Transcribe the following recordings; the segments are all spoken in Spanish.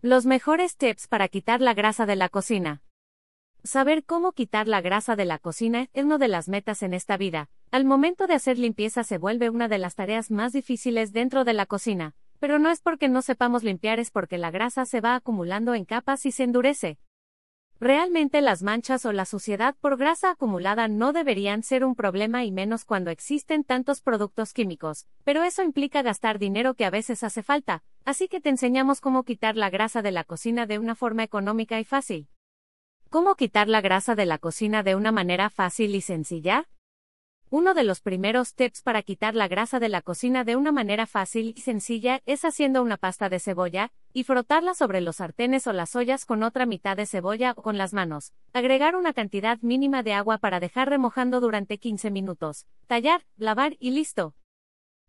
Los mejores tips para quitar la grasa de la cocina. Saber cómo quitar la grasa de la cocina es una de las metas en esta vida. Al momento de hacer limpieza se vuelve una de las tareas más difíciles dentro de la cocina, pero no es porque no sepamos limpiar, es porque la grasa se va acumulando en capas y se endurece. Realmente las manchas o la suciedad por grasa acumulada no deberían ser un problema y menos cuando existen tantos productos químicos, pero eso implica gastar dinero que a veces hace falta, así que te enseñamos cómo quitar la grasa de la cocina de una forma económica y fácil. ¿Cómo quitar la grasa de la cocina de una manera fácil y sencilla? Uno de los primeros tips para quitar la grasa de la cocina de una manera fácil y sencilla es haciendo una pasta de cebolla, y frotarla sobre los sartenes o las ollas con otra mitad de cebolla o con las manos. Agregar una cantidad mínima de agua para dejar remojando durante 15 minutos. Tallar, lavar y listo.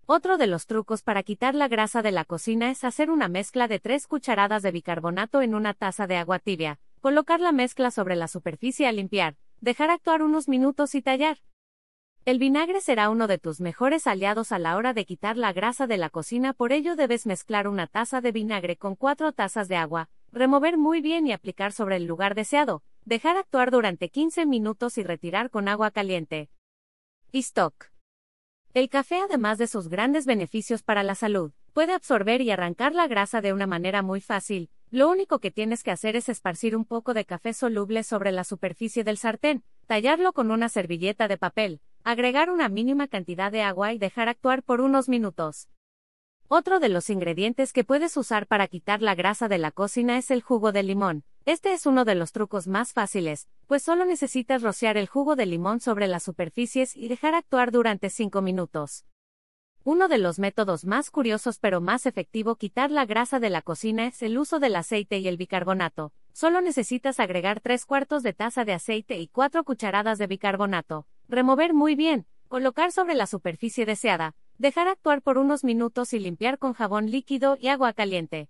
Otro de los trucos para quitar la grasa de la cocina es hacer una mezcla de 3 cucharadas de bicarbonato en una taza de agua tibia. Colocar la mezcla sobre la superficie a limpiar. Dejar actuar unos minutos y tallar. El vinagre será uno de tus mejores aliados a la hora de quitar la grasa de la cocina, por ello debes mezclar una taza de vinagre con cuatro tazas de agua, remover muy bien y aplicar sobre el lugar deseado, dejar actuar durante 15 minutos y retirar con agua caliente. Y stock. El café, además de sus grandes beneficios para la salud, puede absorber y arrancar la grasa de una manera muy fácil. Lo único que tienes que hacer es esparcir un poco de café soluble sobre la superficie del sartén, tallarlo con una servilleta de papel, agregar una mínima cantidad de agua y dejar actuar por unos minutos. Otro de los ingredientes que puedes usar para quitar la grasa de la cocina es el jugo de limón. Este es uno de los trucos más fáciles, pues solo necesitas rociar el jugo de limón sobre las superficies y dejar actuar durante 5 minutos. Uno de los métodos más curiosos pero más efectivo quitar la grasa de la cocina es el uso del aceite y el bicarbonato. Solo necesitas agregar 3 cuartos de taza de aceite y 4 cucharadas de bicarbonato. Remover muy bien, colocar sobre la superficie deseada, dejar actuar por unos minutos y limpiar con jabón líquido y agua caliente.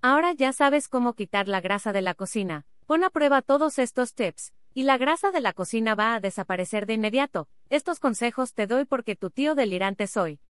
Ahora ya sabes cómo quitar la grasa de la cocina. Pon a prueba todos estos tips, y la grasa de la cocina va a desaparecer de inmediato. Estos consejos te doy porque tu tío delirante soy.